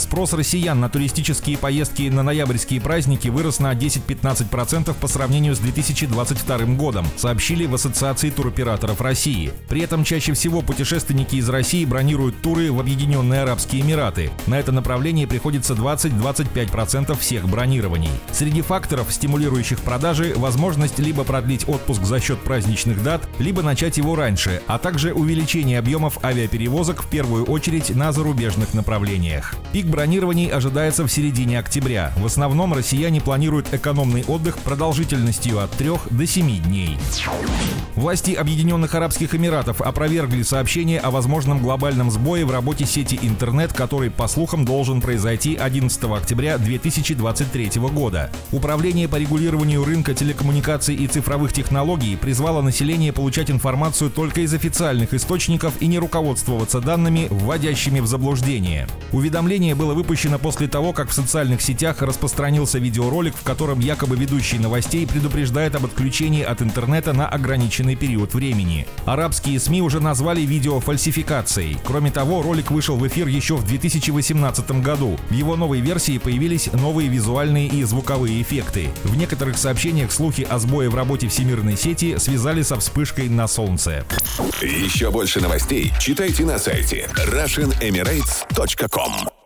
Спрос россиян на туристические поездки на ноябрьские праздники вырос на 10-15% по сравнению с 2022 годом, сообщили в Ассоциации туроператоров России. При этом чаще всего путешественники из России бронируют туры в Объединенные Арабские Эмираты. На это направление приходится 20-25% всех бронирований. Среди факторов, стимулирующих продажи, возможность либо продлить отпуск за счет праздничных дат, либо начать его раньше, а также увеличение объемов авиаперевозок в первую очередь на зарубежных направлениях. Пик бронирований ожидается в середине октября. В основном россияне планируют экономный отдых продолжительностью от 3 до 7 дней. Власти Объединенных Арабских Эмиратов опровергли сообщение о возможном глобальном сбое в работе сети интернет, который, по слухам, должен произойти 11 октября 2023 года. Управление по регулированию рынка телекоммуникаций и цифровых технологий призвало население получать информацию только из официальных источников и не руководствоваться данными, вводящими в заблуждение. Уведомление было выпущено после того, как в социальных сетях распространился видеоролик, в котором якобы ведущий новостей предупреждает об отключении от интернета на ограниченный период времени. Арабские СМИ уже назвали видео фальсификацией. Кроме того, ролик вышел в эфир еще в 2018 году. В его новой версии появились новые визуальные и звуковые эффекты. В некоторых сообщениях слухи о сбое в работе всемирной сети связали со вспышкой на Солнце. Еще больше новостей читайте на сайте RussianEmirates.com